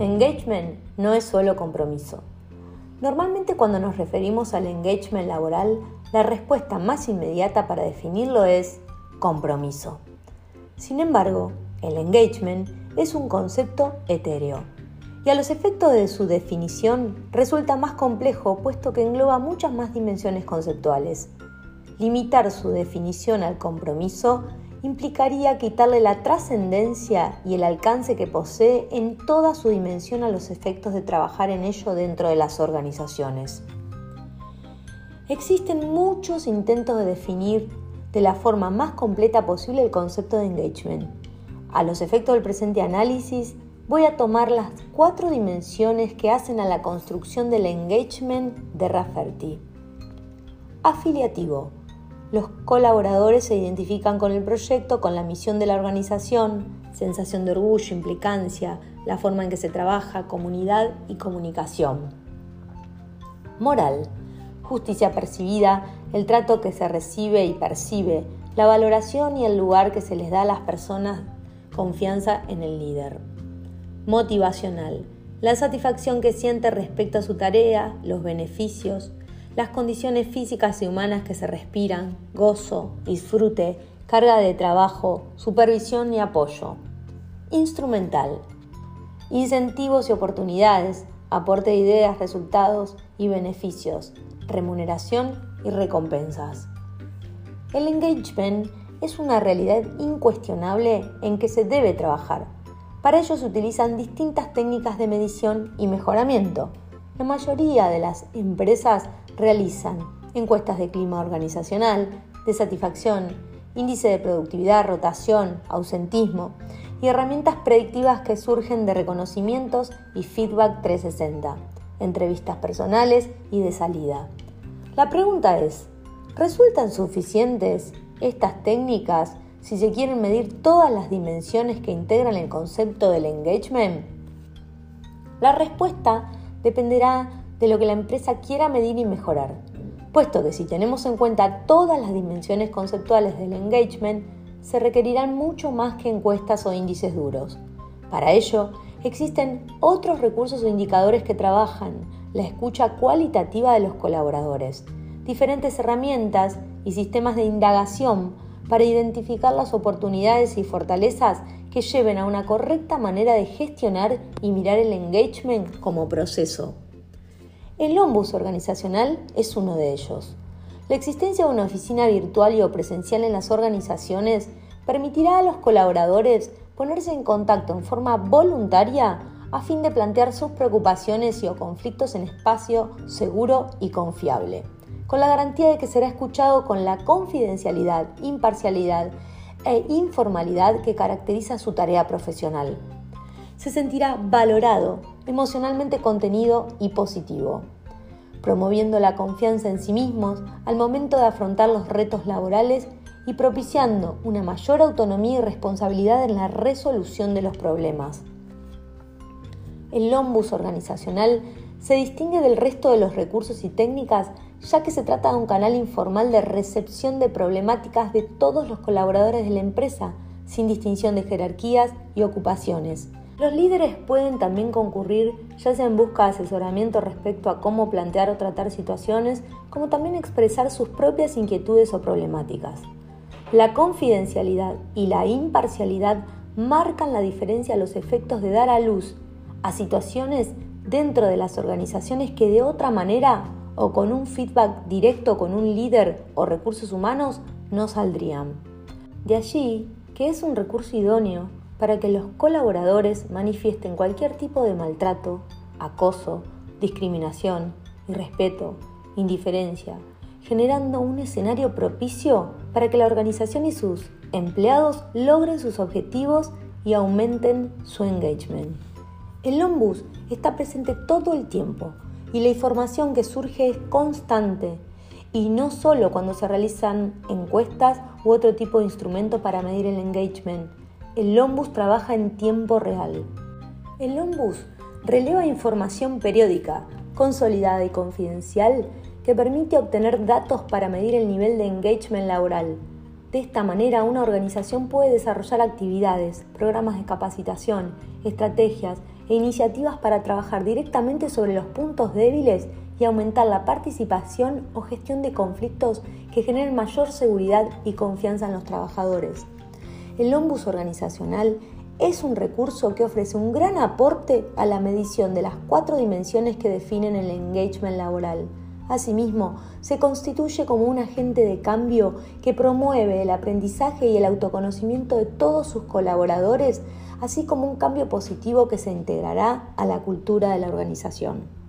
Engagement no es solo compromiso. Normalmente cuando nos referimos al engagement laboral, la respuesta más inmediata para definirlo es compromiso. Sin embargo, el engagement es un concepto etéreo y a los efectos de su definición resulta más complejo puesto que engloba muchas más dimensiones conceptuales. Limitar su definición al compromiso implicaría quitarle la trascendencia y el alcance que posee en toda su dimensión a los efectos de trabajar en ello dentro de las organizaciones. Existen muchos intentos de definir de la forma más completa posible el concepto de engagement. A los efectos del presente análisis, voy a tomar las cuatro dimensiones que hacen a la construcción del engagement de Rafferty. Afiliativo los colaboradores se identifican con el proyecto, con la misión de la organización, sensación de orgullo, implicancia, la forma en que se trabaja, comunidad y comunicación. Moral. Justicia percibida, el trato que se recibe y percibe, la valoración y el lugar que se les da a las personas, confianza en el líder. Motivacional. La satisfacción que siente respecto a su tarea, los beneficios, las condiciones físicas y humanas que se respiran, gozo, disfrute, carga de trabajo, supervisión y apoyo. Instrumental. Incentivos y oportunidades, aporte de ideas, resultados y beneficios, remuneración y recompensas. El engagement es una realidad incuestionable en que se debe trabajar. Para ello se utilizan distintas técnicas de medición y mejoramiento. La mayoría de las empresas realizan encuestas de clima organizacional, de satisfacción, índice de productividad, rotación, ausentismo y herramientas predictivas que surgen de reconocimientos y feedback 360, entrevistas personales y de salida. La pregunta es, ¿resultan suficientes estas técnicas si se quieren medir todas las dimensiones que integran el concepto del engagement? La respuesta dependerá de lo que la empresa quiera medir y mejorar, puesto que si tenemos en cuenta todas las dimensiones conceptuales del engagement, se requerirán mucho más que encuestas o índices duros. Para ello, existen otros recursos o indicadores que trabajan la escucha cualitativa de los colaboradores, diferentes herramientas y sistemas de indagación para identificar las oportunidades y fortalezas que lleven a una correcta manera de gestionar y mirar el engagement como proceso. El ombus organizacional es uno de ellos. La existencia de una oficina virtual y o presencial en las organizaciones permitirá a los colaboradores ponerse en contacto en forma voluntaria a fin de plantear sus preocupaciones y o conflictos en espacio seguro y confiable, con la garantía de que será escuchado con la confidencialidad, imparcialidad e informalidad que caracteriza su tarea profesional. Se sentirá valorado emocionalmente contenido y positivo, promoviendo la confianza en sí mismos al momento de afrontar los retos laborales y propiciando una mayor autonomía y responsabilidad en la resolución de los problemas. El Lombus organizacional se distingue del resto de los recursos y técnicas ya que se trata de un canal informal de recepción de problemáticas de todos los colaboradores de la empresa, sin distinción de jerarquías y ocupaciones, los líderes pueden también concurrir ya sea en busca de asesoramiento respecto a cómo plantear o tratar situaciones, como también expresar sus propias inquietudes o problemáticas. La confidencialidad y la imparcialidad marcan la diferencia a los efectos de dar a luz a situaciones dentro de las organizaciones que de otra manera o con un feedback directo con un líder o recursos humanos no saldrían. De allí que es un recurso idóneo para que los colaboradores manifiesten cualquier tipo de maltrato, acoso, discriminación, irrespeto, indiferencia, generando un escenario propicio para que la organización y sus empleados logren sus objetivos y aumenten su engagement. El Lombus está presente todo el tiempo y la información que surge es constante y no solo cuando se realizan encuestas u otro tipo de instrumento para medir el engagement, el Lombus trabaja en tiempo real. El Lombus releva información periódica, consolidada y confidencial que permite obtener datos para medir el nivel de engagement laboral. De esta manera, una organización puede desarrollar actividades, programas de capacitación, estrategias e iniciativas para trabajar directamente sobre los puntos débiles y aumentar la participación o gestión de conflictos que generen mayor seguridad y confianza en los trabajadores. El ombus organizacional es un recurso que ofrece un gran aporte a la medición de las cuatro dimensiones que definen el engagement laboral. Asimismo, se constituye como un agente de cambio que promueve el aprendizaje y el autoconocimiento de todos sus colaboradores, así como un cambio positivo que se integrará a la cultura de la organización.